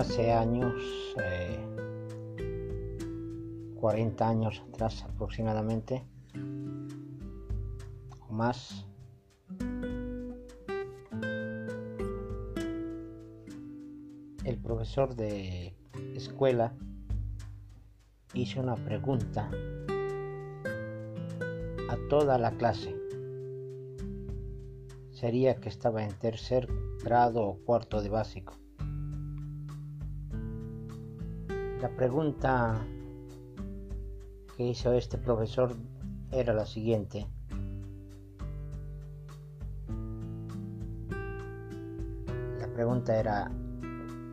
Hace años, 40 eh, años atrás aproximadamente, o más, el profesor de escuela hizo una pregunta a toda la clase. Sería que estaba en tercer grado o cuarto de básico. La pregunta que hizo este profesor era la siguiente. La pregunta era,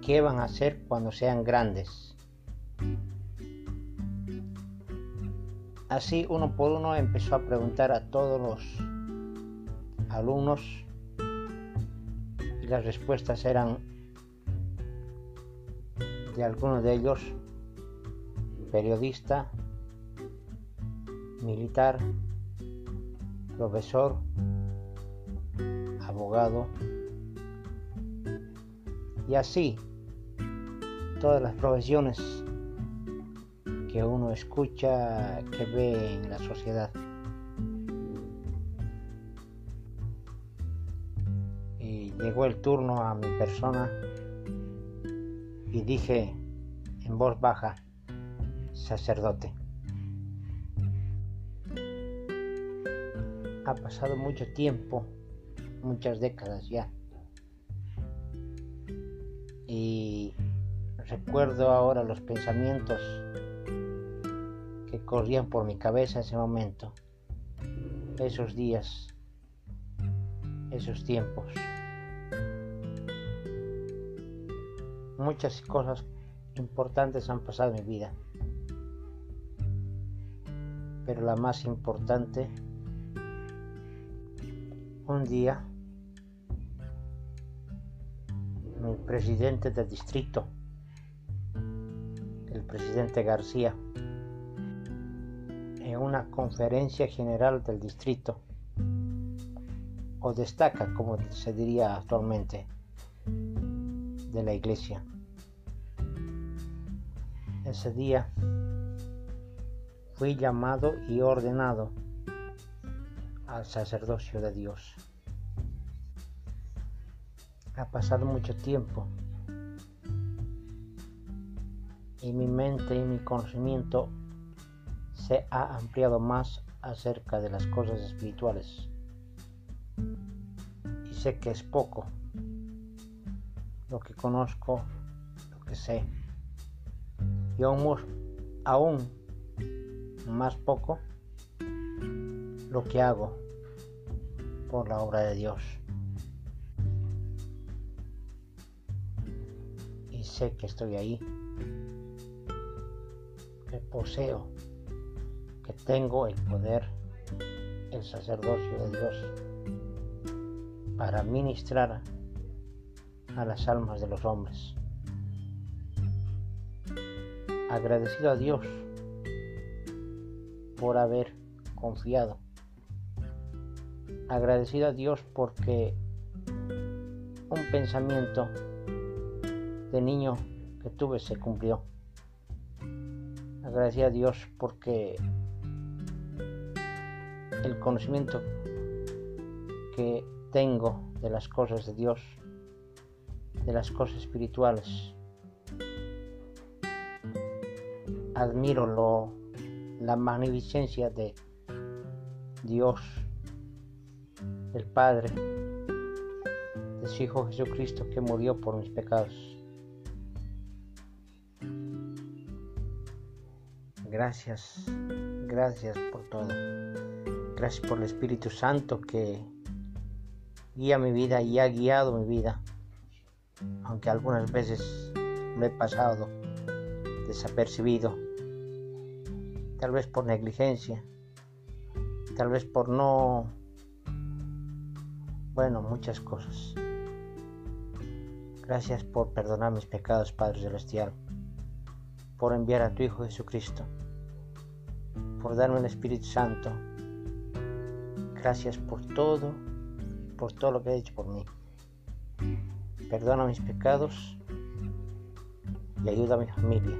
¿qué van a hacer cuando sean grandes? Así uno por uno empezó a preguntar a todos los alumnos y las respuestas eran de algunos de ellos periodista, militar, profesor, abogado y así todas las profesiones que uno escucha, que ve en la sociedad. Y llegó el turno a mi persona y dije en voz baja, sacerdote. Ha pasado mucho tiempo, muchas décadas ya. Y recuerdo ahora los pensamientos que corrían por mi cabeza en ese momento, esos días, esos tiempos. Muchas cosas importantes han pasado en mi vida. Pero la más importante, un día mi presidente del distrito, el presidente García, en una conferencia general del distrito, o destaca, como se diría actualmente, de la iglesia. Ese día fui llamado y ordenado al sacerdocio de Dios. Ha pasado mucho tiempo y mi mente y mi conocimiento se ha ampliado más acerca de las cosas espirituales. Y sé que es poco lo que conozco, lo que sé. Y aún, aún más poco lo que hago por la obra de Dios. Y sé que estoy ahí, que poseo, que tengo el poder, el sacerdocio de Dios para ministrar a las almas de los hombres. Agradecido a Dios por haber confiado. Agradecido a Dios porque un pensamiento de niño que tuve se cumplió. Agradecido a Dios porque el conocimiento que tengo de las cosas de Dios, de las cosas espirituales, admiro lo la magnificencia de Dios, el Padre, de su Hijo Jesucristo que murió por mis pecados. Gracias, gracias por todo. Gracias por el Espíritu Santo que guía mi vida y ha guiado mi vida, aunque algunas veces lo he pasado desapercibido tal vez por negligencia, tal vez por no, bueno, muchas cosas. Gracias por perdonar mis pecados, Padre Celestial, por enviar a tu Hijo Jesucristo, por darme el Espíritu Santo. Gracias por todo, por todo lo que has hecho por mí. Perdona mis pecados le ayuda a mi familia,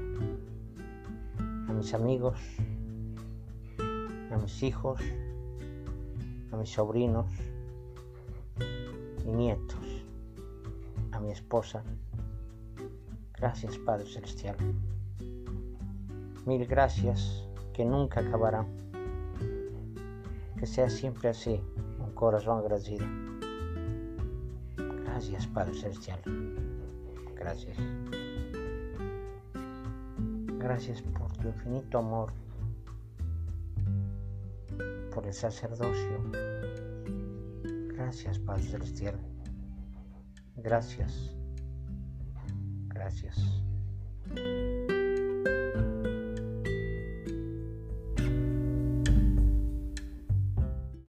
a mis amigos, a mis hijos, a mis sobrinos y nietos, a mi esposa. Gracias Padre Celestial. Mil gracias que nunca acabarán. Que sea siempre así, un corazón agradecido. Gracias Padre Celestial. Gracias. Gracias por tu infinito amor, por el sacerdocio. Gracias Padre Celestial. Gracias. Gracias.